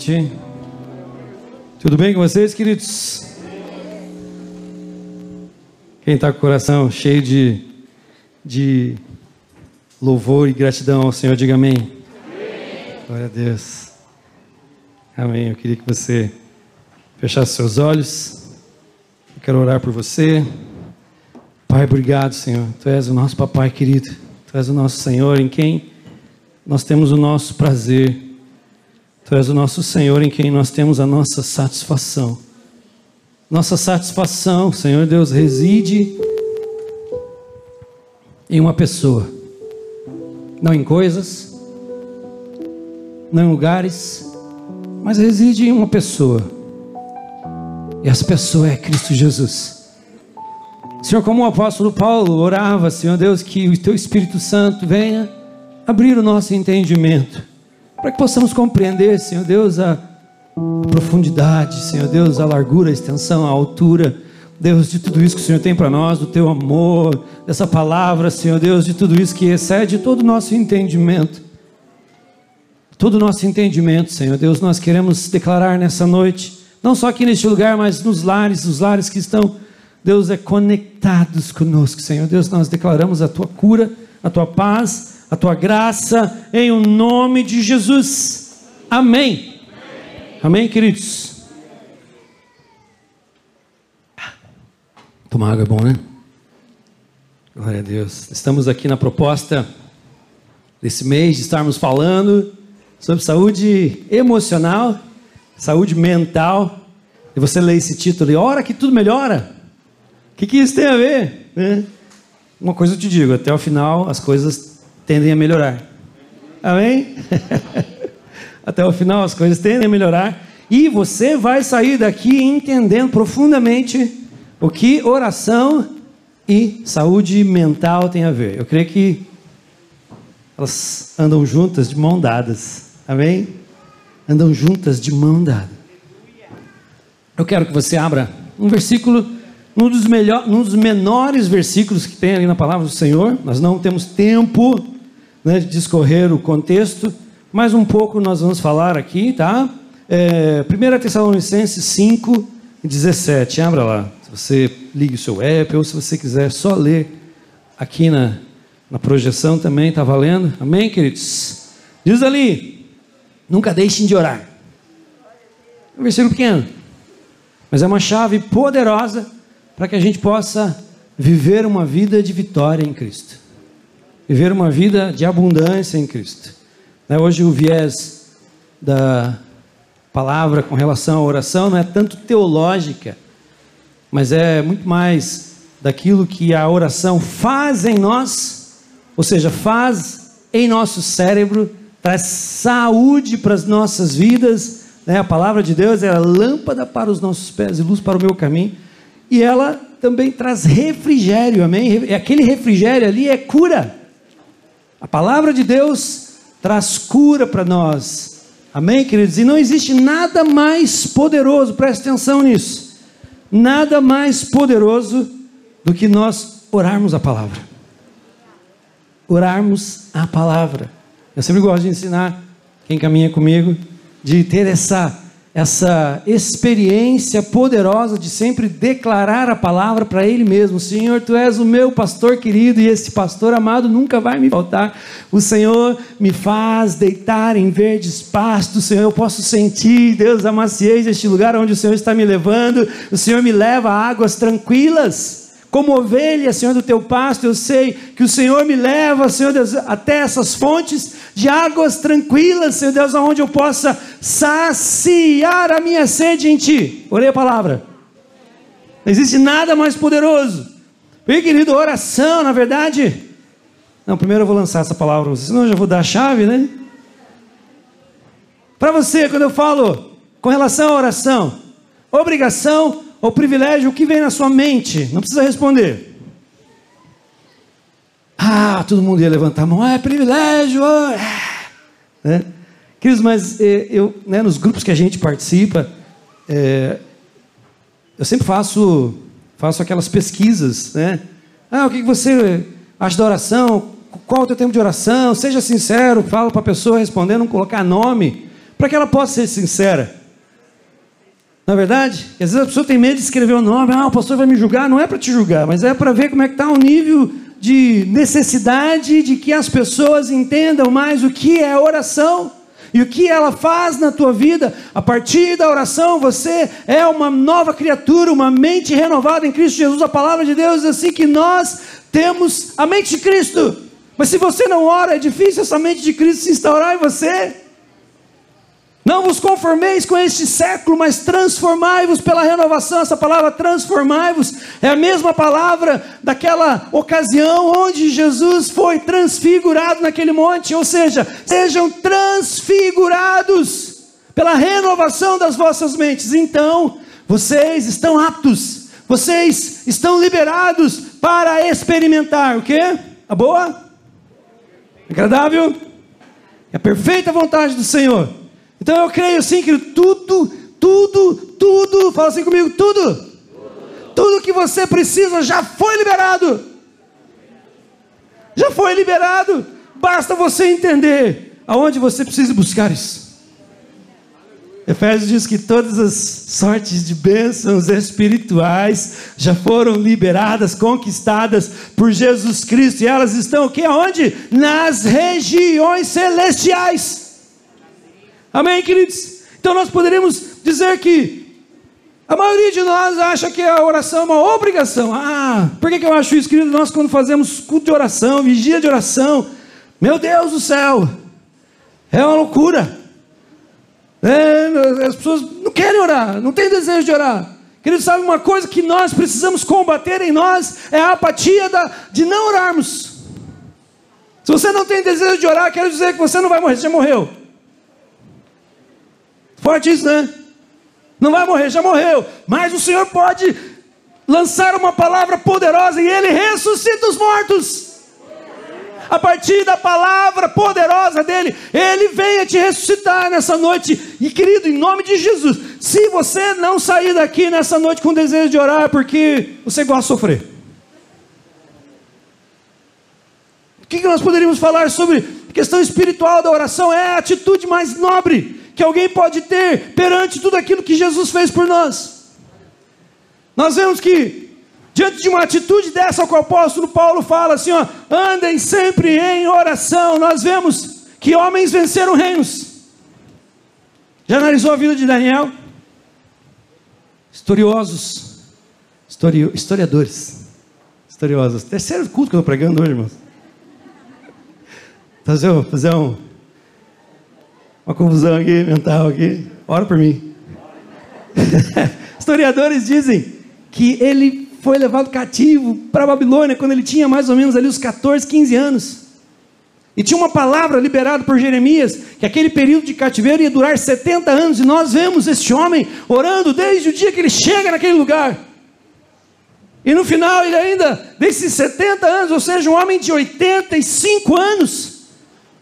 noite. Tudo bem com vocês, queridos? Quem está com o coração cheio de, de louvor e gratidão ao Senhor, diga amém. amém. Glória a Deus. Amém. Eu queria que você fechasse seus olhos. Eu quero orar por você. Pai, obrigado, Senhor. Tu és o nosso papai querido. Tu és o nosso Senhor em quem nós temos o nosso prazer. Tu és o nosso Senhor em quem nós temos a nossa satisfação. Nossa satisfação, Senhor Deus, reside em uma pessoa, não em coisas, não em lugares, mas reside em uma pessoa. E essa pessoa é Cristo Jesus. Senhor, como o apóstolo Paulo orava, Senhor Deus, que o teu Espírito Santo venha abrir o nosso entendimento para que possamos compreender, Senhor Deus, a, profundidade, Senhor Deus, a largura, a extensão, a altura, Deus, de tudo isso que o Senhor tem para nós, do teu amor, dessa palavra, Senhor Deus, de tudo isso que excede todo o nosso entendimento. Todo o nosso entendimento, Senhor Deus, nós queremos declarar nessa noite, não só aqui neste lugar, mas nos lares, os lares que estão, Deus, é conectados conosco, Senhor Deus, nós declaramos a tua cura, a tua paz, a tua graça, em o nome de Jesus. Amém. Amém, Amém queridos? Tomar água é bom, né? Glória a Deus. Estamos aqui na proposta desse mês de estarmos falando sobre saúde emocional, saúde mental. E você lê esse título e hora que tudo melhora. O que, que isso tem a ver? Né? Uma coisa eu te digo, até o final as coisas tendem a melhorar. Amém? Até o final as coisas tendem a melhorar. E você vai sair daqui entendendo profundamente o que oração e saúde mental tem a ver. Eu creio que elas andam juntas de mão dadas. Amém? Andam juntas de mão dada. Eu quero que você abra um versículo, um dos, melhor, um dos menores versículos que tem ali na palavra do Senhor. Nós não temos tempo né, discorrer o contexto, mas um pouco nós vamos falar aqui, tá? É, 1 Tessalonicenses 5, 17, abra lá. Se você liga o seu app, ou se você quiser só ler aqui na, na projeção também, está valendo? Amém, queridos? Diz ali, nunca deixem de orar. É um versículo pequeno, mas é uma chave poderosa para que a gente possa viver uma vida de vitória em Cristo viver uma vida de abundância em Cristo. Né, hoje o viés da palavra com relação à oração não é tanto teológica, mas é muito mais daquilo que a oração faz em nós, ou seja, faz em nosso cérebro, traz saúde para as nossas vidas. Né? A palavra de Deus é lâmpada para os nossos pés e luz para o meu caminho. E ela também traz refrigério, amém? E aquele refrigério ali é cura. A palavra de Deus traz cura para nós. Amém, queridos? E não existe nada mais poderoso, preste atenção nisso. Nada mais poderoso do que nós orarmos a palavra. Orarmos a palavra. Eu sempre gosto de ensinar quem caminha comigo de ter essa essa experiência poderosa de sempre declarar a palavra para Ele mesmo: Senhor, Tu és o meu pastor querido e esse pastor amado nunca vai me faltar. O Senhor me faz deitar em verdes pastos, Senhor, eu posso sentir, Deus, a maciez deste lugar onde o Senhor está me levando. O Senhor me leva a águas tranquilas. Como ovelha, Senhor, do teu pasto, eu sei que o Senhor me leva, Senhor Deus, até essas fontes de águas tranquilas, Senhor Deus, aonde eu possa saciar a minha sede em Ti. Orei a palavra. Não existe nada mais poderoso. E querido, oração, na verdade. Não, primeiro eu vou lançar essa palavra senão eu já vou dar a chave, né? Para você, quando eu falo com relação à oração, obrigação ou privilégio, o que vem na sua mente? Não precisa responder. Ah, todo mundo ia levantar a mão, ah, é privilégio. Oh, Né? Queridos, mas eh, eu, né, nos grupos que a gente participa, é, eu sempre faço, faço aquelas pesquisas, né? Ah, o que você acha da oração? Qual é o teu tempo de oração? Seja sincero, fala para a pessoa responder, não colocar nome. para que ela possa ser sincera. Na é verdade, às vezes a pessoa tem medo de escrever o nome, ah, o pastor vai me julgar, não é para te julgar, mas é para ver como é que está o nível de necessidade de que as pessoas entendam mais o que é oração e o que ela faz na tua vida. A partir da oração, você é uma nova criatura, uma mente renovada em Cristo Jesus. A palavra de Deus diz assim que nós temos a mente de Cristo. Mas se você não ora, é difícil essa mente de Cristo se instaurar em você. Não vos conformeis com este século, mas transformai-vos pela renovação. Essa palavra transformai-vos é a mesma palavra daquela ocasião onde Jesus foi transfigurado naquele monte. Ou seja, sejam transfigurados pela renovação das vossas mentes. Então, vocês estão aptos, vocês estão liberados para experimentar o que? A boa? Agradável? É a perfeita vontade do Senhor. Então eu creio sim que tudo, tudo, tudo, fala assim comigo, tudo, tudo, tudo que você precisa já foi liberado. Já foi liberado. Basta você entender aonde você precisa buscar isso. Efésios diz que todas as sortes de bênçãos espirituais já foram liberadas, conquistadas por Jesus Cristo, e elas estão aqui aonde? Nas regiões celestiais. Amém, queridos? Então nós poderíamos dizer que a maioria de nós acha que a oração é uma obrigação. Ah, por que eu acho isso, querido? Nós, quando fazemos culto de oração, vigia de oração, meu Deus do céu, é uma loucura. É, as pessoas não querem orar, não têm desejo de orar. Querido, sabe uma coisa que nós precisamos combater em nós é a apatia da, de não orarmos. Se você não tem desejo de orar, quero dizer que você não vai morrer, você já morreu. Isso, né? Não vai morrer, já morreu. Mas o Senhor pode lançar uma palavra poderosa e Ele ressuscita os mortos. A partir da palavra poderosa dele, Ele venha te ressuscitar nessa noite. E querido, em nome de Jesus, se você não sair daqui nessa noite com desejo de orar, porque você gosta de sofrer. O que nós poderíamos falar sobre questão espiritual da oração? É a atitude mais nobre que alguém pode ter perante tudo aquilo que Jesus fez por nós. Nós vemos que, diante de uma atitude dessa, que o apóstolo Paulo fala assim: ó, andem sempre em oração. Nós vemos que homens venceram reinos. Já analisou a vida de Daniel? Historiosos, histori historiadores, historiosos. Terceiro culto que eu estou pregando hoje, irmãos. Fazer, fazer um uma confusão aqui, mental aqui. Ora por mim. Historiadores dizem que ele foi levado cativo para a Babilônia quando ele tinha mais ou menos ali os 14, 15 anos. E tinha uma palavra liberada por Jeremias, que aquele período de cativeiro ia durar 70 anos, e nós vemos este homem orando desde o dia que ele chega naquele lugar. E no final ele ainda, desses 70 anos, ou seja, um homem de 85 anos,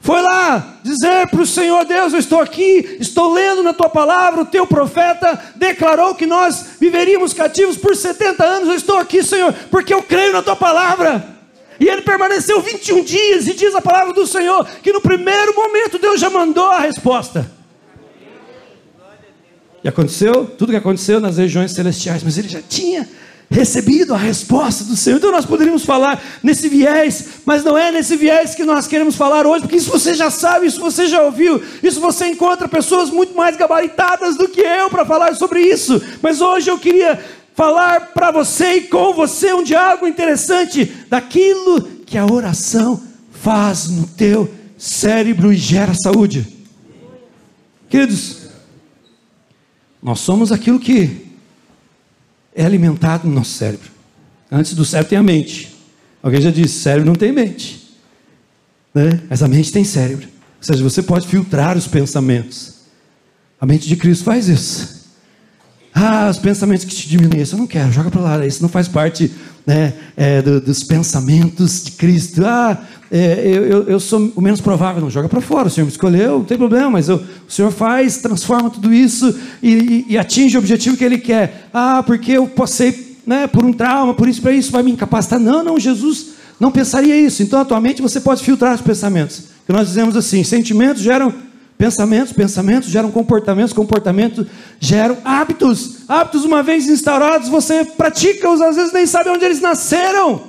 foi lá dizer para o Senhor Deus: Eu estou aqui, estou lendo na tua palavra, o teu profeta declarou que nós viveríamos cativos por 70 anos. Eu estou aqui, Senhor, porque eu creio na tua palavra. E ele permaneceu 21 dias, e diz a palavra do Senhor que no primeiro momento Deus já mandou a resposta. E aconteceu tudo que aconteceu nas regiões celestiais, mas ele já tinha recebido a resposta do Senhor. Então nós poderíamos falar nesse viés, mas não é nesse viés que nós queremos falar hoje, porque isso você já sabe, isso você já ouviu, isso você encontra pessoas muito mais gabaritadas do que eu para falar sobre isso. Mas hoje eu queria falar para você e com você um diálogo interessante daquilo que a oração faz no teu cérebro e gera saúde. Queridos, nós somos aquilo que é alimentado no nosso cérebro. Antes do cérebro tem a mente. Alguém já disse: cérebro não tem mente. Né? Mas a mente tem cérebro. Ou seja, você pode filtrar os pensamentos. A mente de Cristo faz isso. Ah, os pensamentos que te diminuem, isso eu não quero, joga para lá, isso não faz parte né, é, do, dos pensamentos de Cristo. Ah, é, eu, eu, sou o menos provável, não joga para fora, o Senhor me escolheu, não tem problema, mas eu, o Senhor faz, transforma tudo isso e, e, e, atinge o objetivo que Ele quer. Ah, porque eu passei né, por um trauma, por isso, para isso, vai me incapacitar. Não, não, Jesus não pensaria isso. Então, atualmente, você pode filtrar os pensamentos. Que nós dizemos assim: sentimentos geram Pensamentos, pensamentos geram comportamentos, comportamentos geram hábitos. Hábitos, uma vez instaurados, você pratica-os, às vezes nem sabe onde eles nasceram.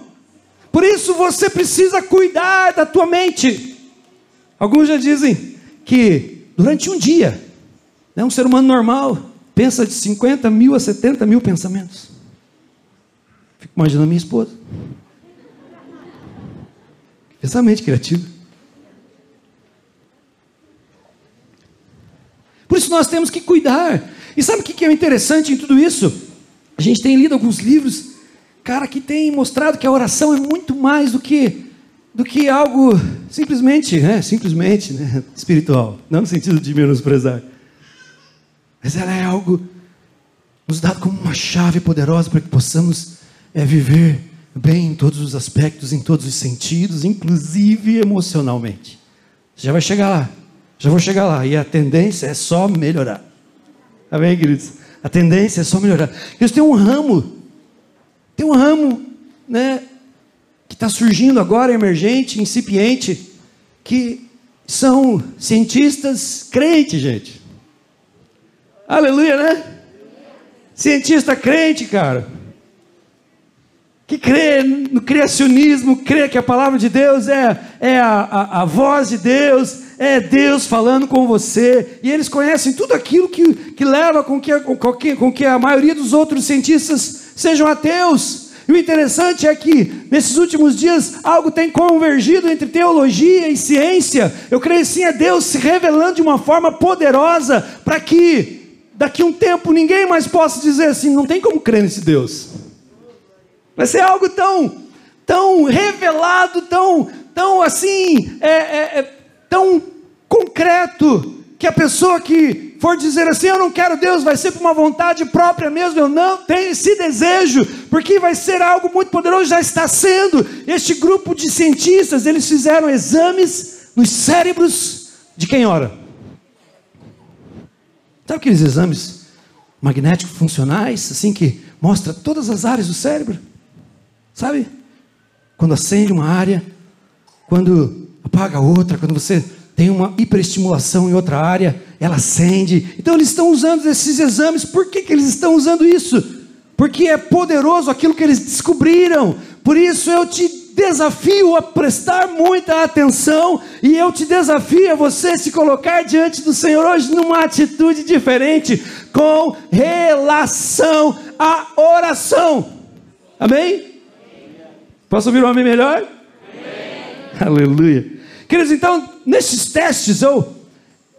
Por isso você precisa cuidar da tua mente. Alguns já dizem que durante um dia, né, um ser humano normal pensa de 50 mil a 70 mil pensamentos. Fico imaginando minha esposa. Pensamento criativo. Por isso nós temos que cuidar. E sabe o que é interessante em tudo isso? A gente tem lido alguns livros, cara, que tem mostrado que a oração é muito mais do que do que algo simplesmente, né, simplesmente, né, espiritual, não no sentido de menosprezar. Mas ela é algo nos dado como uma chave poderosa para que possamos é, viver bem em todos os aspectos, em todos os sentidos, inclusive emocionalmente. Você já vai chegar lá. Já vou chegar lá. E a tendência é só melhorar. Amém, queridos? A tendência é só melhorar. Eles têm um ramo, tem um ramo, né, que está surgindo agora, emergente, incipiente, que são cientistas crentes, gente. Aleluia, né? Cientista crente, cara que crê no criacionismo, crê que a palavra de Deus é, é a, a, a, voz de Deus, é Deus falando com você, e eles conhecem tudo aquilo que, que leva com que, com, que, com que a maioria dos outros cientistas sejam ateus. E o interessante é que, nesses últimos dias, algo tem convergido entre teologia e ciência. Eu creio sim é Deus se revelando de uma forma poderosa para que, daqui a um tempo, ninguém mais possa dizer assim: não tem como crer nesse Deus. Vai ser algo tão, tão revelado, tão, tão assim, é, é, é, tão concreto, que a pessoa que for dizer assim, eu não quero Deus, vai ser por uma vontade própria mesmo, eu não tenho esse desejo, porque vai ser algo muito poderoso, já está sendo. Este grupo de cientistas, eles fizeram exames nos cérebros de quem ora. Sabe aqueles exames magnéticos funcionais, assim que mostra todas as áreas do cérebro? Sabe? Quando acende uma área, quando apaga outra, quando você tem uma hiperestimulação em outra área, ela acende. Então eles estão usando esses exames. Por que, que eles estão usando isso? Porque é poderoso aquilo que eles descobriram. Por isso eu te desafio a prestar muita atenção e eu te desafio a você se colocar diante do Senhor hoje numa atitude diferente com relação à oração. Amém? Posso ouvir um amém melhor? Aleluia. Queridos, então, nesses testes eu,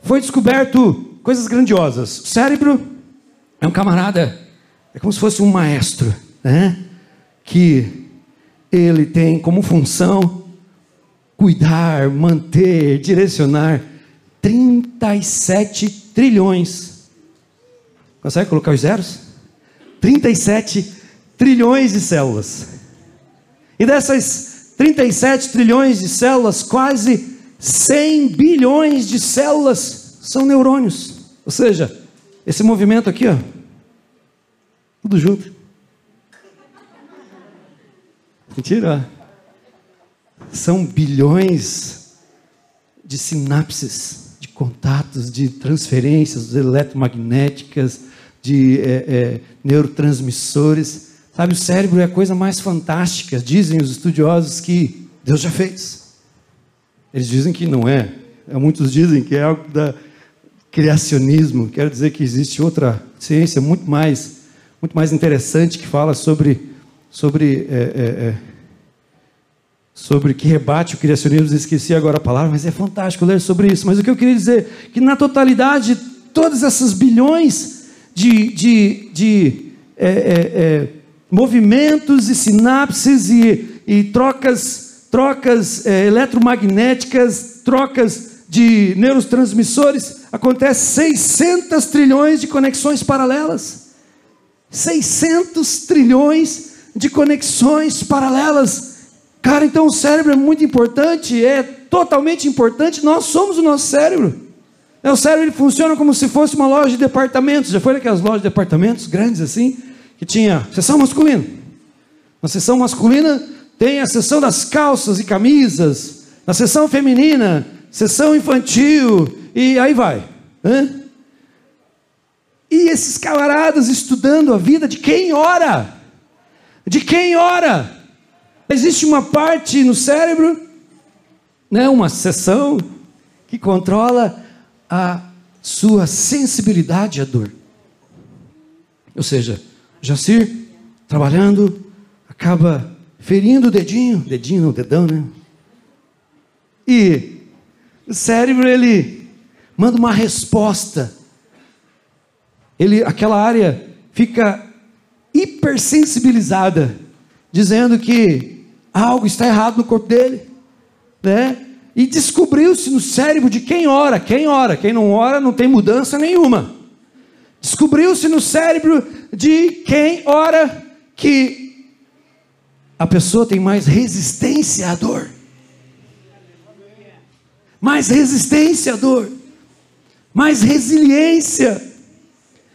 foi descoberto coisas grandiosas. O cérebro é um camarada, é como se fosse um maestro, né? Que ele tem como função cuidar, manter, direcionar 37 trilhões. Consegue colocar os zeros? 37 trilhões de células. E dessas 37 trilhões de células, quase 100 bilhões de células são neurônios. Ou seja, esse movimento aqui, ó, tudo junto. Mentira. São bilhões de sinapses, de contatos, de transferências eletromagnéticas, de é, é, neurotransmissores Sabe, o cérebro é a coisa mais fantástica, dizem os estudiosos que Deus já fez. Eles dizem que não é. Muitos dizem que é algo da criacionismo. Quero dizer que existe outra ciência muito mais, muito mais interessante que fala sobre, sobre, é, é, é, sobre que rebate o criacionismo. Esqueci agora a palavra, mas é fantástico ler sobre isso. Mas o que eu queria dizer é que na totalidade todas essas bilhões de, de, de é, é, é movimentos e sinapses e, e trocas, trocas é, eletromagnéticas, trocas de neurotransmissores, acontece 600 trilhões de conexões paralelas. 600 trilhões de conexões paralelas. Cara, então o cérebro é muito importante, é totalmente importante. Nós somos o nosso cérebro. É, o cérebro ele funciona como se fosse uma loja de departamentos. Já foi naquelas lojas de departamentos grandes assim? Que tinha sessão masculina. Na sessão masculina tem a sessão das calças e camisas. Na sessão feminina, sessão infantil. e aí vai. Hã? E esses camaradas estudando a vida de quem ora? De quem ora? Existe uma parte no cérebro, né, uma seção que controla a sua sensibilidade à dor. Ou seja, Jacir, trabalhando, acaba ferindo o dedinho, dedinho no dedão, né? E o cérebro ele manda uma resposta. Ele, aquela área fica hipersensibilizada, dizendo que algo está errado no corpo dele, né? E descobriu-se no cérebro de quem ora, quem ora, quem não ora não tem mudança nenhuma. Descobriu-se no cérebro de quem ora que a pessoa tem mais resistência à dor. Mais resistência à dor. Mais resiliência.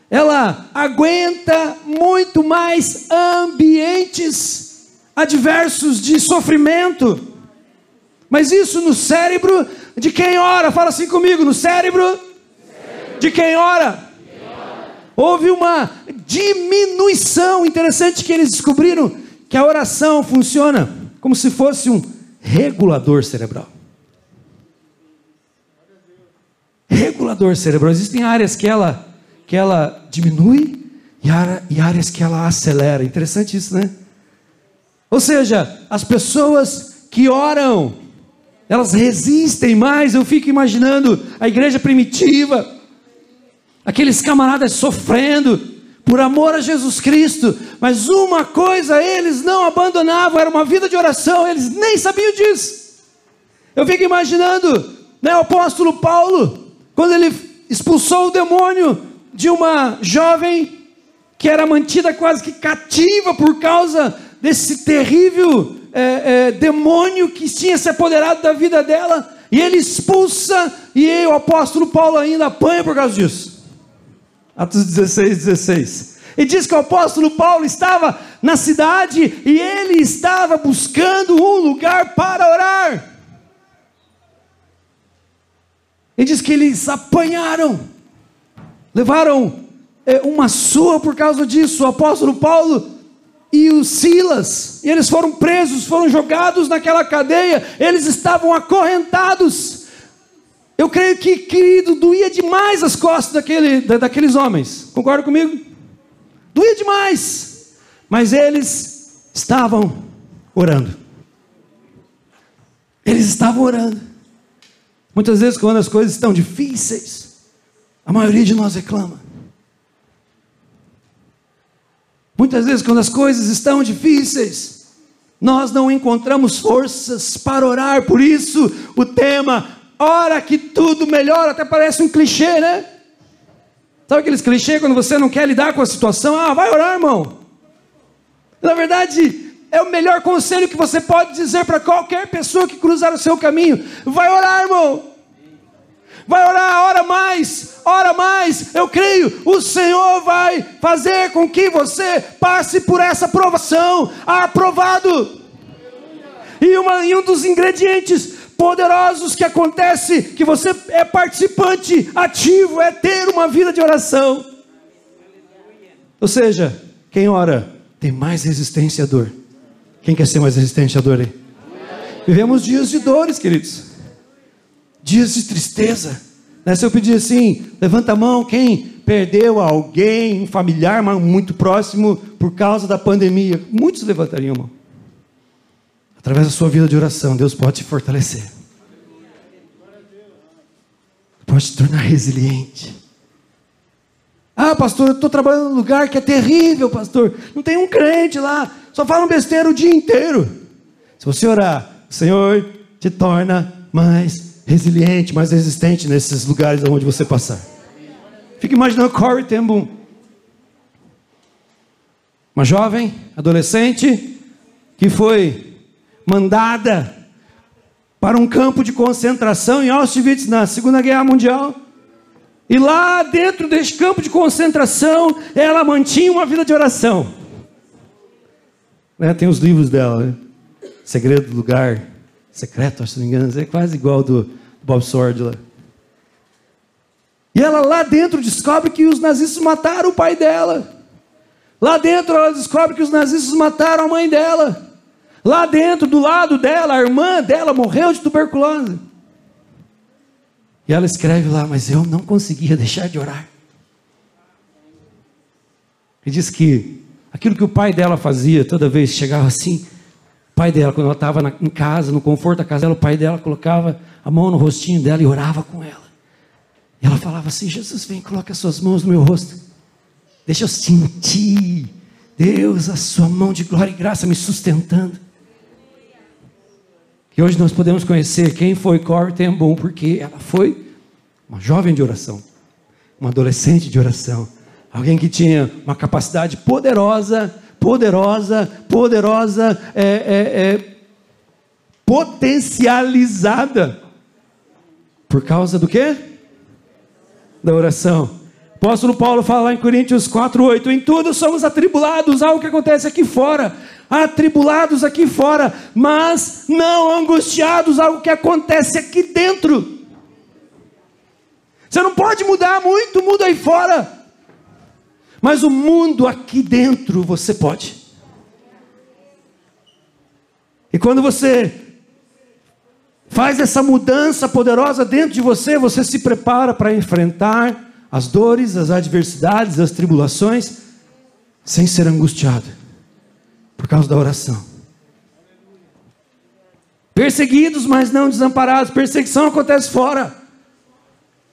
Ela aguenta muito mais ambientes adversos de sofrimento. Mas isso no cérebro de quem ora, fala assim comigo, no cérebro de quem ora houve uma diminuição. Interessante que eles descobriram que a oração funciona como se fosse um regulador cerebral. Regulador cerebral. Existem áreas que ela, que ela diminui e áreas que ela acelera. Interessante isso, né? Ou seja, as pessoas que oram, elas resistem mais. Eu fico imaginando a igreja primitiva aqueles camaradas sofrendo por amor a Jesus Cristo, mas uma coisa eles não abandonavam, era uma vida de oração, eles nem sabiam disso. Eu fico imaginando, né, o apóstolo Paulo, quando ele expulsou o demônio de uma jovem que era mantida quase que cativa por causa desse terrível é, é, demônio que tinha se apoderado da vida dela, e ele expulsa, e o apóstolo Paulo ainda apanha por causa disso. Atos 16, 16. E diz que o apóstolo Paulo estava na cidade e ele estava buscando um lugar para orar. E diz que eles apanharam, levaram é, uma sua por causa disso. O apóstolo Paulo e os Silas, e eles foram presos, foram jogados naquela cadeia, eles estavam acorrentados. Eu creio que, querido, doía demais as costas daquele, daqueles homens. Concorda comigo? Doía demais. Mas eles estavam orando. Eles estavam orando. Muitas vezes, quando as coisas estão difíceis, a maioria de nós reclama. Muitas vezes, quando as coisas estão difíceis, nós não encontramos forças para orar. Por isso, o tema hora que tudo melhora, até parece um clichê, né? Sabe aqueles clichês quando você não quer lidar com a situação? Ah, vai orar, irmão. Na verdade, é o melhor conselho que você pode dizer para qualquer pessoa que cruzar o seu caminho. Vai orar, irmão. Vai orar, ora mais, ora mais. Eu creio, o Senhor vai fazer com que você passe por essa provação. Aprovado. E, uma, e um dos ingredientes poderosos que acontece que você é participante ativo, é ter uma vida de oração. Ou seja, quem ora tem mais resistência à dor. Quem quer ser mais resistente à dor aí? Vivemos dias de dores, queridos. Dias de tristeza. Né? Se eu pedir assim, levanta a mão, quem perdeu alguém, um familiar muito próximo por causa da pandemia? Muitos levantariam a mão. Através da sua vida de oração, Deus pode te fortalecer. Pode te tornar resiliente. Ah, pastor, eu estou trabalhando num lugar que é terrível, pastor. Não tem um crente lá, só falam besteira o dia inteiro. Se você orar, o Senhor te torna mais resiliente, mais resistente nesses lugares onde você passar. Fica imaginando Corey Ten Boom. Uma jovem, adolescente, que foi mandada para um campo de concentração em Auschwitz na Segunda Guerra Mundial. E lá dentro deste campo de concentração, ela mantinha uma vida de oração. Né? Tem os livros dela, né? Segredo do Lugar Secreto, que não me engano, é quase igual do Bob Sword lá. E ela lá dentro descobre que os nazistas mataram o pai dela. Lá dentro ela descobre que os nazistas mataram a mãe dela. Lá dentro, do lado dela, a irmã dela morreu de tuberculose. E ela escreve lá, mas eu não conseguia deixar de orar. E diz que aquilo que o pai dela fazia toda vez que chegava assim, o pai dela, quando ela estava em casa, no conforto da casa dela, o pai dela colocava a mão no rostinho dela e orava com ela. E ela falava assim: Jesus, vem, coloque as suas mãos no meu rosto. Deixa eu sentir, Deus, a sua mão de glória e graça me sustentando. E hoje nós podemos conhecer quem foi Corey Ten Boom, porque ela foi uma jovem de oração, uma adolescente de oração, alguém que tinha uma capacidade poderosa, poderosa, poderosa, é, é, é, potencializada, por causa do quê? Da oração. O apóstolo Paulo fala em Coríntios 4:8, em tudo somos atribulados ao que acontece aqui fora, atribulados aqui fora, mas não angustiados ao que acontece aqui dentro. Você não pode mudar muito, muda aí fora. Mas o mundo aqui dentro você pode. E quando você faz essa mudança poderosa dentro de você, você se prepara para enfrentar as dores, as adversidades, as tribulações, sem ser angustiado, por causa da oração. Perseguidos, mas não desamparados. Perseguição acontece fora,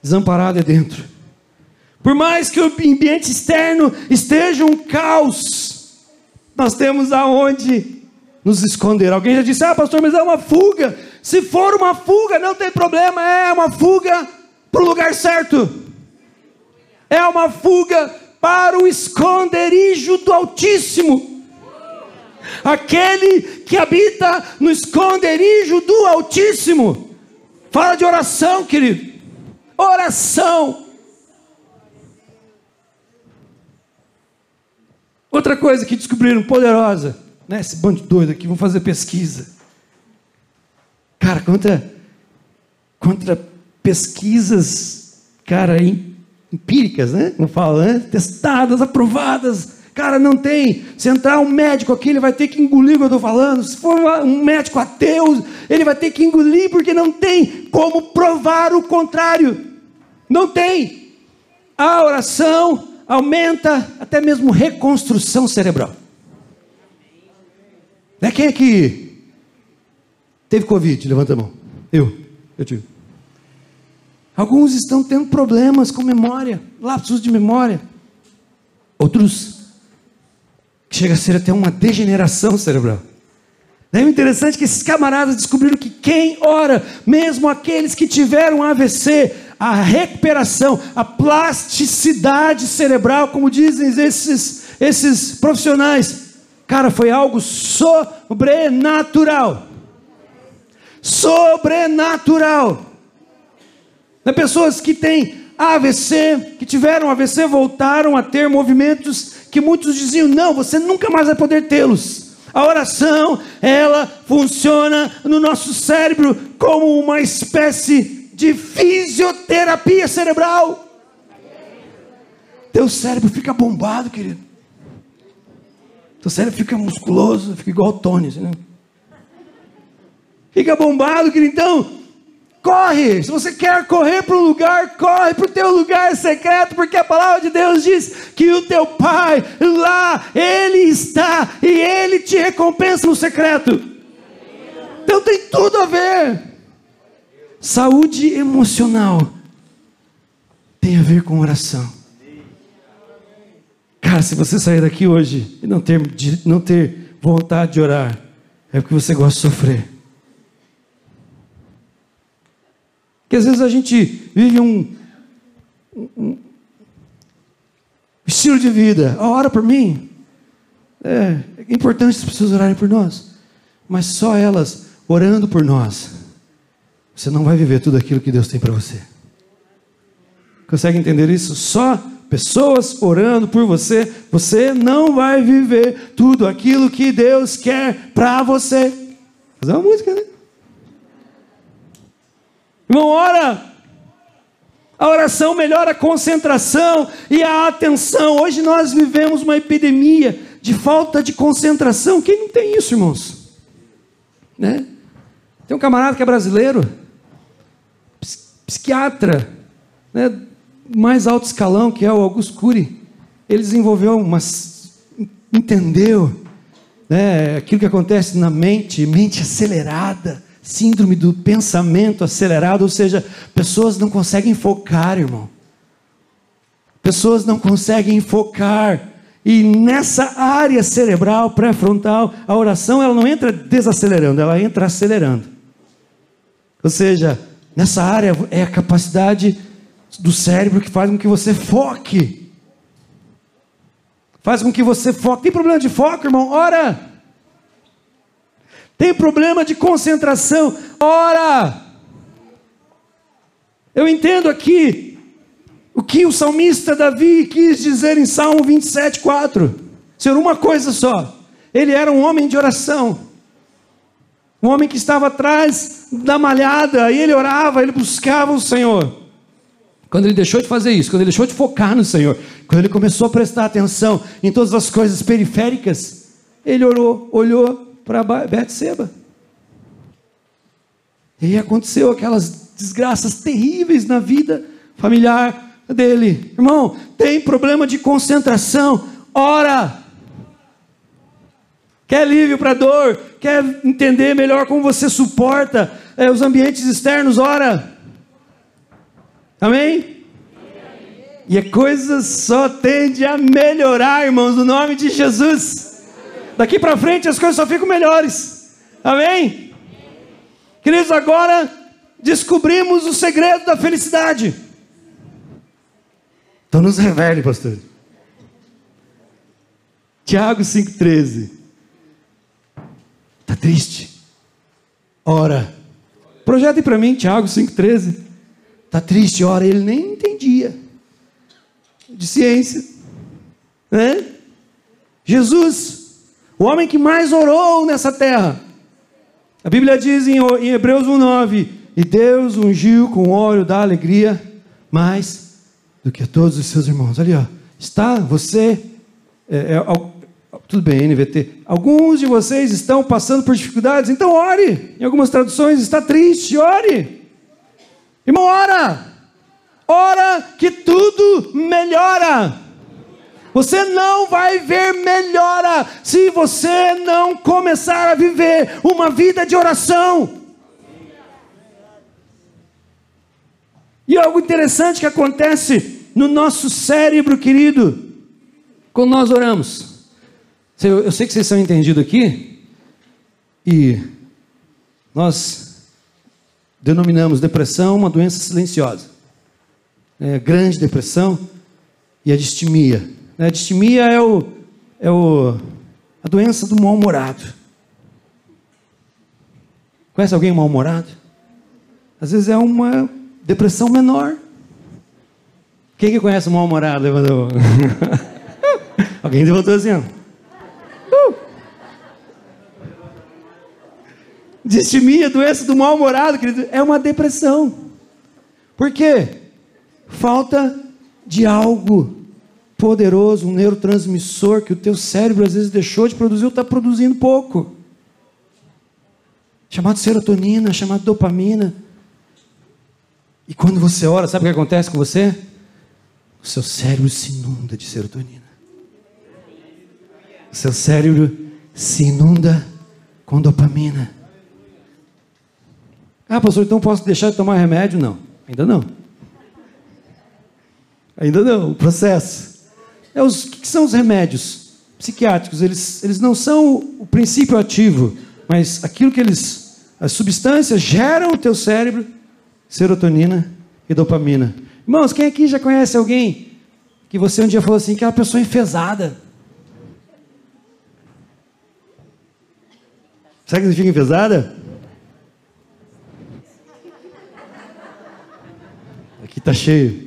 desamparado é dentro. Por mais que o ambiente externo esteja um caos, nós temos aonde nos esconder. Alguém já disse: Ah, pastor, mas é uma fuga. Se for uma fuga, não tem problema, é uma fuga para o lugar certo é uma fuga para o esconderijo do Altíssimo. Aquele que habita no esconderijo do Altíssimo. Fala de oração, querido. Oração. Outra coisa que descobriram poderosa, né? Esse bando de doido aqui, vão fazer pesquisa. Cara, contra, contra pesquisas, cara, empíricas, né? Como fala, né? Testadas, aprovadas. Cara, não tem. Se entrar um médico aqui, ele vai ter que engolir o que eu estou falando. Se for um médico ateu, ele vai ter que engolir, porque não tem como provar o contrário. Não tem. A oração aumenta até mesmo reconstrução cerebral. Né? Quem é que teve Covid? Levanta a mão. Eu. Eu tive. Alguns estão tendo problemas com memória, lapsos de memória. Outros chega a ser até uma degeneração cerebral. É interessante que esses camaradas descobriram que quem ora, mesmo aqueles que tiveram AVC, a recuperação, a plasticidade cerebral, como dizem esses, esses profissionais, cara, foi algo sobrenatural. Sobrenatural. Né? Pessoas que têm AVC, que tiveram AVC, voltaram a ter movimentos que muitos diziam: não, você nunca mais vai poder tê-los. A oração, ela funciona no nosso cérebro como uma espécie de fisioterapia cerebral. Teu cérebro fica bombado, querido. Teu cérebro fica musculoso, fica igual o Tony, né? Fica bombado, querido. Então, corre. Se você quer correr para um lugar, corre para o teu lugar secreto, porque a palavra de Deus diz que o teu Pai lá, Ele está e Ele te recompensa no secreto. Então tem tudo a ver. Saúde emocional tem a ver com oração. Cara, se você sair daqui hoje e não ter, não ter vontade de orar, é porque você gosta de sofrer. Que às vezes a gente vive um, um estilo de vida. Oh, ora por mim. É, é importante as pessoas orarem por nós. Mas só elas orando por nós, você não vai viver tudo aquilo que Deus tem para você. Consegue entender isso? Só pessoas orando por você, você não vai viver tudo aquilo que Deus quer para você. Fazer uma música, né? Irmão, ora. A oração melhora a concentração e a atenção. Hoje nós vivemos uma epidemia de falta de concentração. Quem não tem isso, irmãos? Né? Tem um camarada que é brasileiro, psiquiatra, né, mais alto escalão, que é o Augusto Cury. Ele desenvolveu umas. entendeu né, aquilo que acontece na mente, mente acelerada síndrome do pensamento acelerado, ou seja, pessoas não conseguem focar, irmão. Pessoas não conseguem focar. E nessa área cerebral pré-frontal, a oração ela não entra desacelerando, ela entra acelerando. Ou seja, nessa área é a capacidade do cérebro que faz com que você foque. Faz com que você foque. Tem problema de foco, irmão? Ora! Tem problema de concentração, ora. Eu entendo aqui o que o salmista Davi quis dizer em Salmo 27, 4. Senhor, uma coisa só. Ele era um homem de oração. Um homem que estava atrás da malhada, e ele orava, ele buscava o Senhor. Quando ele deixou de fazer isso, quando ele deixou de focar no Senhor, quando ele começou a prestar atenção em todas as coisas periféricas, ele orou, olhou para Betseba. E aconteceu aquelas desgraças terríveis na vida familiar dele. Irmão, tem problema de concentração? Ora! Quer alívio para dor? Quer entender melhor como você suporta é, os ambientes externos? Ora! Amém? E a coisa só tende a melhorar, irmãos, no nome de Jesus. Daqui para frente as coisas só ficam melhores. Amém? Queridos, agora descobrimos o segredo da felicidade. Então nos revele, pastor. Tiago 5,13. Está triste? Ora. Projete para mim, Tiago 5,13. Está triste, ora. Ele nem entendia de ciência. Né? Jesus o homem que mais orou nessa terra. A Bíblia diz em, Hebreus 1,9: E Deus ungiu com óleo da alegria mais do que a todos os seus irmãos. Ali, ó, está você. É, é, tudo bem, NVT. Alguns de vocês estão passando por dificuldades, então ore. Em algumas traduções está triste, ore. Irmão, ora. Ora que tudo melhora. Você não vai ver melhora se você não começar a viver uma vida de oração. E algo interessante que acontece no nosso cérebro, querido, quando nós oramos. Eu sei que vocês são entendidos aqui, e nós denominamos depressão uma doença silenciosa. É, grande depressão e a distimia né? Distimia é, o, é o, a doença do mal-humorado. Conhece alguém mal-humorado? Às vezes é uma depressão menor. Quem que conhece o mal-humorado? Levantou. alguém levantou assim. Uh! Distimia, doença do mal-humorado, querido, é uma depressão. Por quê? Falta de algo poderoso, um neurotransmissor que o teu cérebro às vezes deixou de produzir ou está produzindo pouco. Chamado serotonina, chamado dopamina. E quando você ora, sabe o que acontece com você? O seu cérebro se inunda de serotonina. O seu cérebro se inunda com dopamina. Ah, pastor, então posso deixar de tomar remédio? Não, ainda não. Ainda não, o processo. É os, o que são os remédios psiquiátricos? Eles, eles não são o princípio ativo, mas aquilo que eles, as substâncias geram o teu cérebro, serotonina e dopamina. Irmãos, quem aqui já conhece alguém que você um dia falou assim, que é uma pessoa enfesada? Sabe o que significa enfesada? Aqui está cheio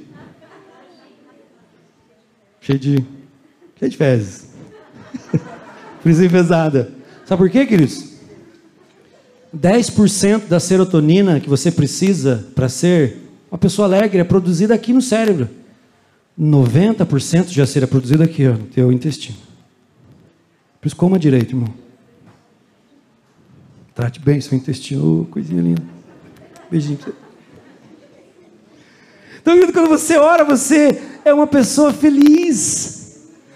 cheio de, cheio de fezes. por isso enfesada. Sabe por quê, queridos? 10% da serotonina que você precisa para ser Uma pessoa alegre é produzida aqui no cérebro. 90% já será produzido aqui, ó, no teu intestino. Por isso coma direito, irmão. Trate bem seu intestino, coisinha linda. Beijinho pra você. Então, quando você ora, você é uma pessoa feliz.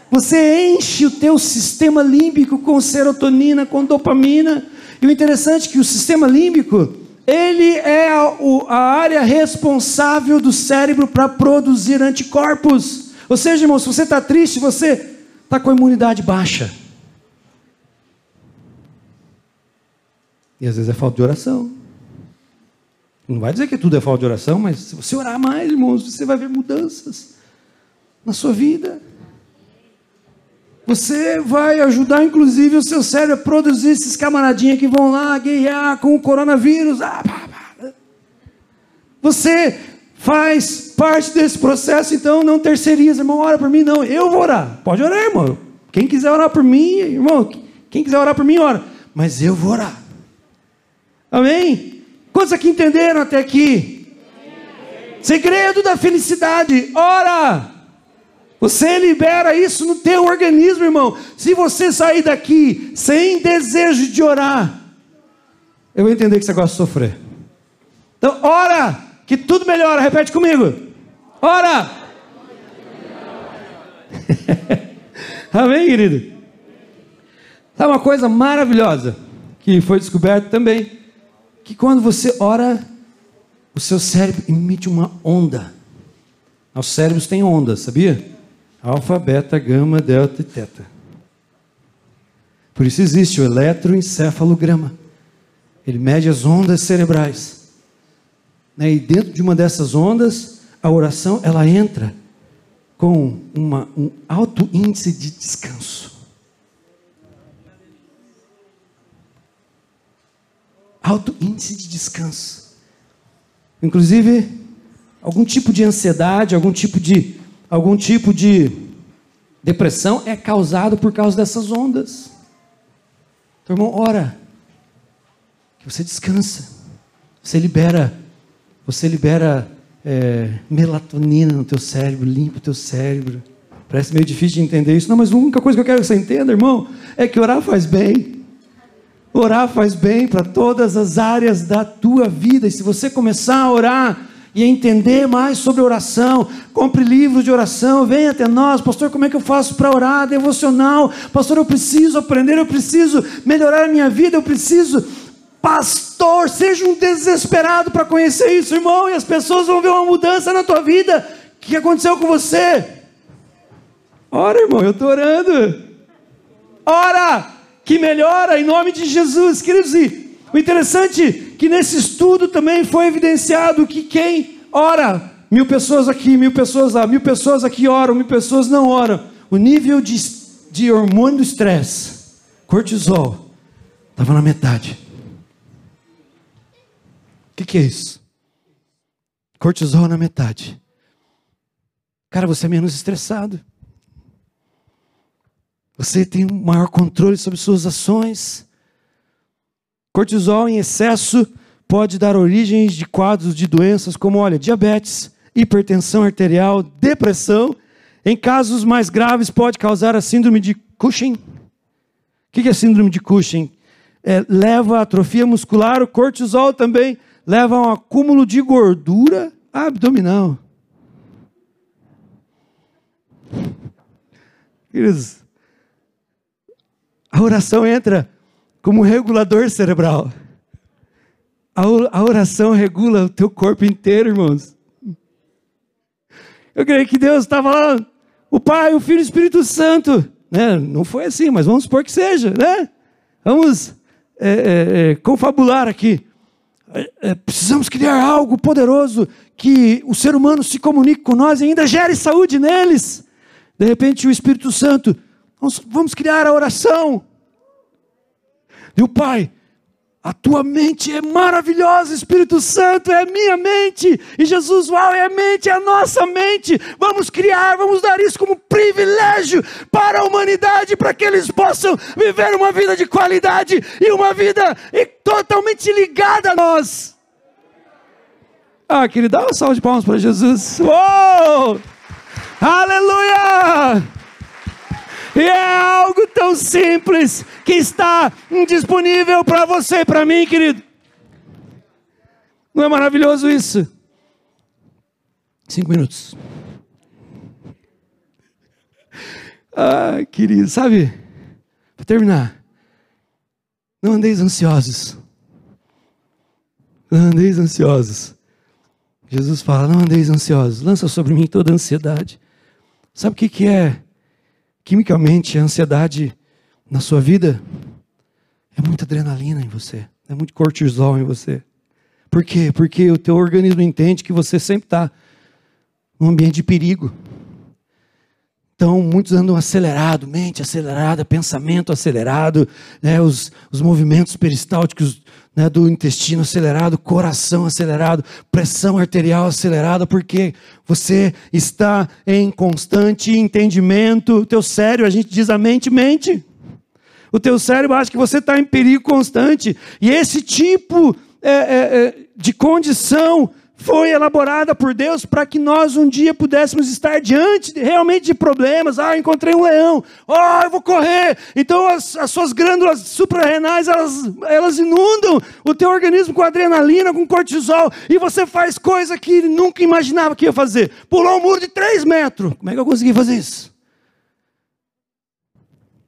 Você enche o teu sistema límbico com serotonina, com dopamina. E o interessante é que o sistema límbico, ele é a, a área responsável do cérebro para produzir anticorpos. Ou seja, irmão, se você está triste, você está com a imunidade baixa. E às vezes é falta de oração. Não vai dizer que tudo é falta de oração, mas se você orar mais, irmãos, você vai ver mudanças na sua vida. Você vai ajudar, inclusive, o seu cérebro a produzir esses camaradinhos que vão lá guerrear com o coronavírus. Ah, você faz parte desse processo, então não terceiriza, irmão, ora por mim, não. Eu vou orar. Pode orar, irmão. Quem quiser orar por mim, irmão, quem quiser orar por mim, ora. Mas eu vou orar. Amém? Quantos aqui entenderam até aqui? Segredo da felicidade. Ora! Você libera isso no teu organismo, irmão. Se você sair daqui sem desejo de orar, eu vou entender que você gosta de sofrer. Então, ora, que tudo melhora. Repete comigo. Ora! Amém, querido? Sabe uma coisa maravilhosa que foi descoberto também? Que quando você ora, o seu cérebro emite uma onda. Os cérebros têm ondas, sabia? Alfa, beta, gama, delta e teta. Por isso existe o eletroencefalograma. Ele mede as ondas cerebrais. Né? E dentro de uma dessas ondas, a oração ela entra com uma, um alto índice de descanso. Alto índice de descanso. Inclusive, algum tipo de ansiedade, algum tipo de, algum tipo de depressão é causado por causa dessas ondas. Então, irmão, ora. Que você descansa. Você libera, você libera é, melatonina no teu cérebro, limpa o teu cérebro. Parece meio difícil de entender isso. Não, mas a única coisa que eu quero que você entenda, irmão, é que orar faz bem. Orar faz bem para todas as áreas da tua vida. E se você começar a orar e a entender mais sobre oração, compre livros de oração, venha até nós, pastor, como é que eu faço para orar? Devocional, pastor, eu preciso aprender, eu preciso melhorar a minha vida, eu preciso. Pastor, seja um desesperado para conhecer isso, irmão, e as pessoas vão ver uma mudança na tua vida. O que aconteceu com você? Ora, irmão, eu estou orando. Ora! Que melhora em nome de Jesus, queridos. E o interessante é que nesse estudo também foi evidenciado que quem ora, mil pessoas aqui, mil pessoas lá, mil pessoas aqui oram, mil pessoas não oram, o nível de, de hormônio do estresse, cortisol, estava na metade. O que, que é isso? Cortisol na metade. Cara, você é menos estressado. Você tem um maior controle sobre suas ações. Cortisol em excesso pode dar origem de quadros de doenças como, olha, diabetes, hipertensão arterial, depressão. Em casos mais graves, pode causar a síndrome de Cushing. O que é síndrome de Cushing? É, leva a atrofia muscular, o cortisol também leva a um acúmulo de gordura abdominal. Queridos, a oração entra como regulador cerebral. A oração regula o teu corpo inteiro, irmãos. Eu creio que Deus estava lá, o Pai, o Filho e o Espírito Santo. Né? Não foi assim, mas vamos supor que seja, né? Vamos é, é, é, confabular aqui. É, é, precisamos criar algo poderoso que o ser humano se comunique com nós e ainda gere saúde neles. De repente, o Espírito Santo Vamos, criar a oração. E o Pai, a tua mente é maravilhosa, Espírito Santo é a minha mente, e Jesus, uau, é a mente, é a nossa mente. Vamos criar, vamos dar isso como privilégio para a humanidade, para que eles possam viver uma vida de qualidade e uma vida totalmente ligada a nós. Ah, querido, dá uma salva de palmas para Jesus. Uou! Aleluia! E é algo tão simples que está disponível para você e para mim, querido. Não é maravilhoso isso? Cinco minutos. Ah, querido, sabe? Para terminar, não andeis ansiosos. Não andeis ansiosos. Jesus fala: não andeis ansiosos, lança sobre mim toda a ansiedade. Sabe o que, que é, quimicamente, a ansiedade na sua vida? É muita adrenalina em você, é muito cortisol em você. Por quê? Porque o teu organismo entende que você sempre está num ambiente de perigo. Então, muitos andam acelerado, mente acelerada, pensamento acelerado, né, os, os movimentos peristálticos né, do intestino acelerado, coração acelerado, pressão arterial acelerada, porque você está em constante entendimento. O teu cérebro, a gente diz a mente, mente. O teu cérebro acha que você está em perigo constante. E esse tipo é, é, é de condição foi elaborada por Deus para que nós um dia pudéssemos estar diante de, realmente de problemas. Ah, encontrei um leão. Ah, eu vou correr. Então as, as suas glândulas suprarrenais elas, elas inundam o teu organismo com adrenalina, com cortisol. E você faz coisa que nunca imaginava que ia fazer. Pulou um muro de 3 metros. Como é que eu consegui fazer isso?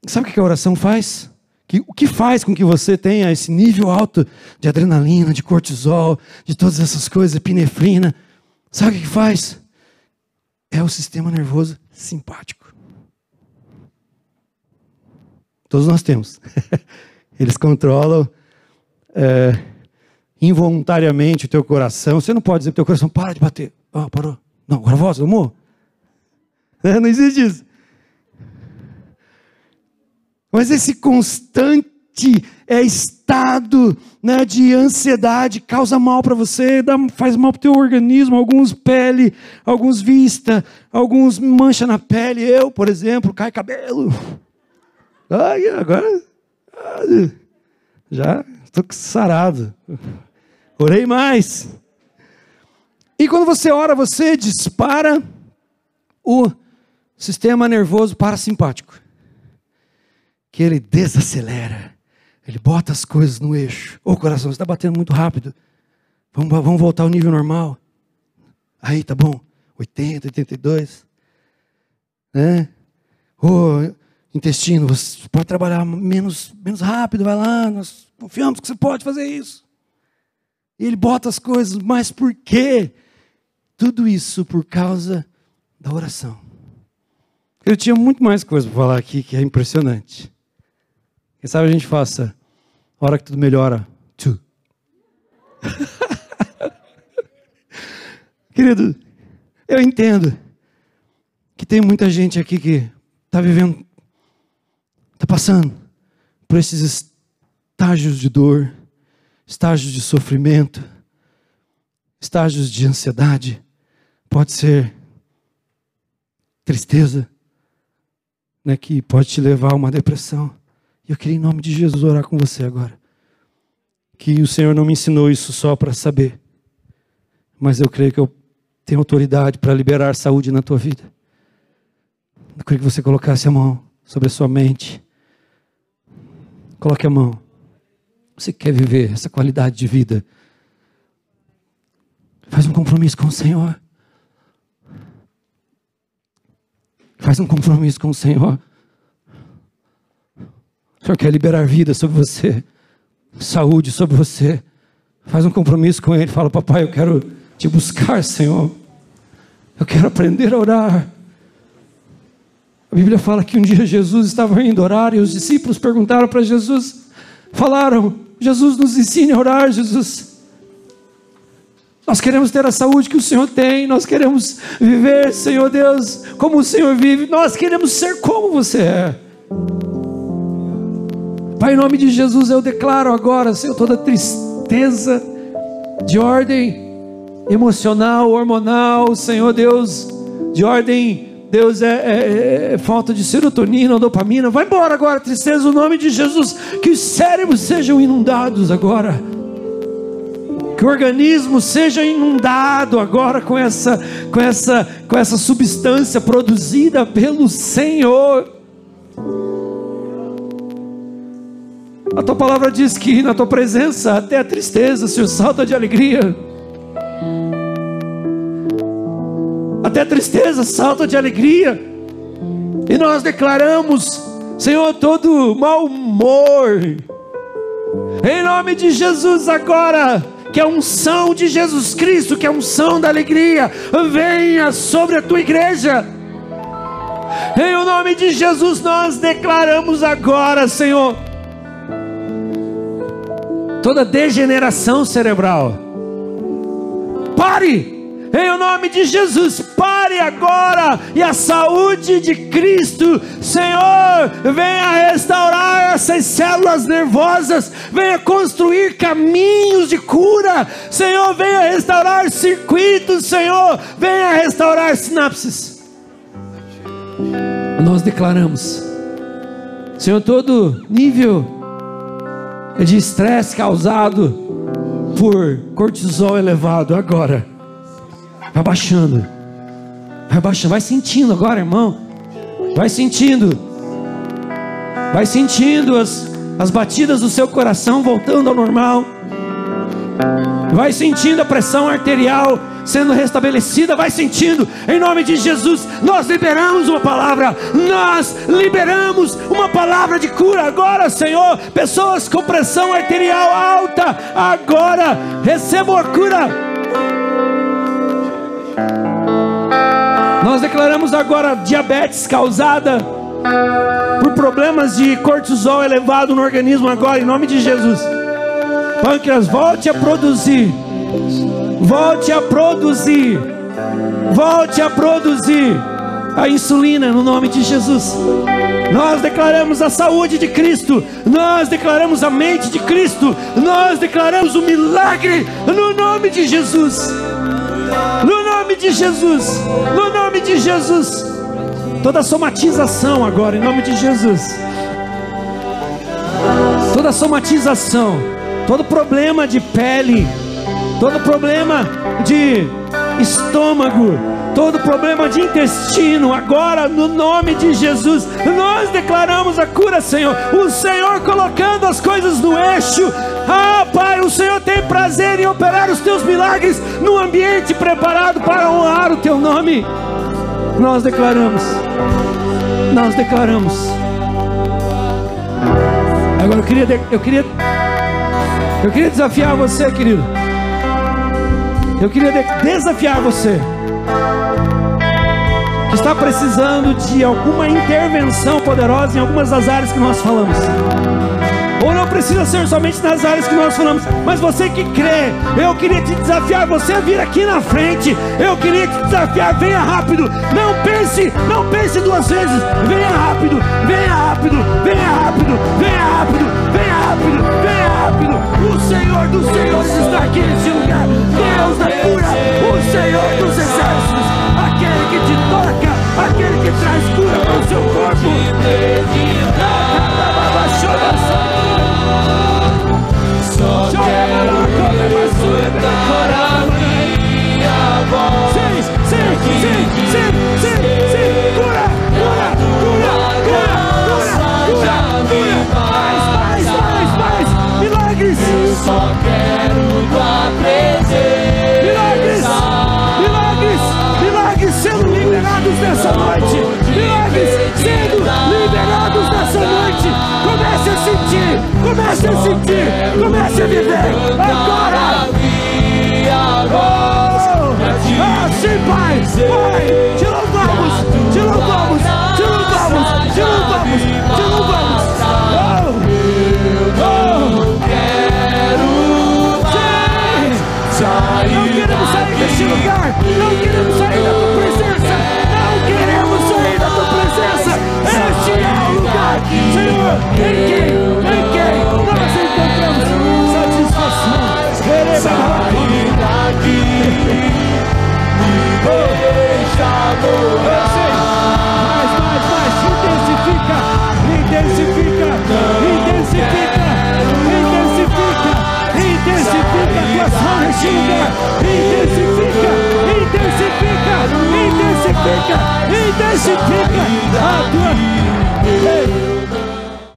Sabe o que a oração faz? Que, o que faz com que você tenha esse nível alto de adrenalina, de cortisol, de todas essas coisas, epinefrina? Sabe o que faz? É o sistema nervoso simpático. Todos nós temos. Eles controlam é, involuntariamente o teu coração. Você não pode dizer para o teu coração, para de bater. Oh, parou. Não, agora volta, amor. Não existe isso. Mas esse constante é, estado né, de ansiedade causa mal para você, dá, faz mal para o teu organismo, alguns pele, alguns vista, alguns mancha na pele. Eu, por exemplo, cai cabelo. Ai, agora já estou sarado. Orei mais. E quando você ora, você dispara o sistema nervoso parasimpático que ele desacelera, ele bota as coisas no eixo. Ô coração, você está batendo muito rápido. Vamos, vamos voltar ao nível normal. Aí, tá bom. 80, 82. Né? Ô, intestino, você pode trabalhar menos, menos rápido, vai lá, nós confiamos que você pode fazer isso. E ele bota as coisas, mas por quê? Tudo isso por causa da oração. Eu tinha muito mais coisa para falar aqui que é impressionante. Quem sabe a gente faça, hora que tudo melhora. Querido, eu entendo que tem muita gente aqui que está vivendo, está passando por esses estágios de dor, estágios de sofrimento, estágios de ansiedade. Pode ser tristeza, né, que pode te levar a uma depressão. Eu queria, em nome de Jesus, orar com você agora. Que o Senhor não me ensinou isso só para saber, mas eu creio que eu tenho autoridade para liberar saúde na tua vida. Eu queria que você colocasse a mão sobre a sua mente. Coloque a mão. Você quer viver essa qualidade de vida? Faz um compromisso com o Senhor. Faz um compromisso com o Senhor. O Senhor quer liberar vida sobre você, saúde sobre você. Faz um compromisso com Ele. Fala, papai, eu quero te buscar, Senhor. Eu quero aprender a orar. A Bíblia fala que um dia Jesus estava indo orar e os discípulos perguntaram para Jesus, falaram: Jesus nos ensine a orar, Jesus. Nós queremos ter a saúde que o Senhor tem, nós queremos viver, Senhor Deus, como o Senhor vive, nós queremos ser como você é. Pai, em nome de Jesus, eu declaro agora, Senhor, toda tristeza de ordem emocional, hormonal, Senhor Deus, de ordem, Deus, é, é, é, falta de serotonina, dopamina, vai embora agora, tristeza, no nome de Jesus, que os cérebros sejam inundados agora, Que o organismo seja inundado agora com essa, com essa, com essa substância produzida pelo Senhor. A tua palavra diz que na tua presença até a tristeza, Senhor, salta de alegria. Até a tristeza salta de alegria. E nós declaramos, Senhor, todo mau humor. Em nome de Jesus agora que a unção de Jesus Cristo, que a unção da alegria, venha sobre a tua igreja. Em nome de Jesus nós declaramos agora, Senhor, toda degeneração cerebral. Pare! Em o nome de Jesus, pare agora e a saúde de Cristo, Senhor, venha restaurar essas células nervosas, venha construir caminhos de cura, Senhor, venha restaurar circuitos, Senhor, venha restaurar sinapses. Nós declaramos, Senhor, todo nível de estresse causado por cortisol elevado agora Vai baixando. Vai baixando. Vai sentindo agora, irmão. Vai sentindo. Vai sentindo as, as batidas do seu coração voltando ao normal. Vai sentindo a pressão arterial sendo restabelecida, vai sentindo, em nome de Jesus, nós liberamos uma palavra, nós liberamos uma palavra de cura agora, Senhor. Pessoas com pressão arterial alta, agora recebam a cura Nós declaramos agora diabetes causada por problemas de cortisol elevado no organismo agora, em nome de Jesus. Pâncreas, volte a produzir. Volte a produzir. Volte a produzir a insulina no nome de Jesus. Nós declaramos a saúde de Cristo, nós declaramos a mente de Cristo, nós declaramos o milagre no nome de Jesus. No nome de Jesus. No nome de Jesus. Toda somatização agora, em nome de Jesus. Toda somatização, todo problema de pele, todo problema de estômago, todo problema de intestino, agora no nome de Jesus, nós declaramos a cura, Senhor. O Senhor colocando as coisas no eixo. Ah, Pai, o Senhor tem prazer em operar os teus milagres no ambiente preparado para honrar o teu nome. Nós declaramos. Nós declaramos. Agora eu queria eu queria eu queria desafiar você, querido. Eu queria desafiar você que está precisando de alguma intervenção poderosa em algumas das áreas que nós falamos. Ou não precisa ser somente nas áreas que nós falamos, mas você que crê, eu queria te desafiar, você a vir aqui na frente. Eu queria te desafiar, venha rápido. Não pense, não pense duas vezes. Venha rápido, venha rápido, venha rápido, venha rápido, venha rápido, venha rápido. O Senhor dos Senhores está aqui nesse lugar. Deus da cura, o Senhor dos exércitos, aquele que te toca, aquele que traz cura para o seu corpo. Só a viver agora. Oh, assim, Pai, Pai, te louvamos, te louvamos, te louvamos, te louvamos, te louvamos. Oh, oh, não queremos sair deste lugar, não queremos sair da tua presença, não queremos sair da tua presença. Este é o lugar, Senhor, em que Deixa morar. Mais, mais, mais. Intensifica, intensifica, intensifica, intensifica, intensifica intensifica tua sangria. Intensifica, intensifica, intensifica, intensifica intensifica. tua.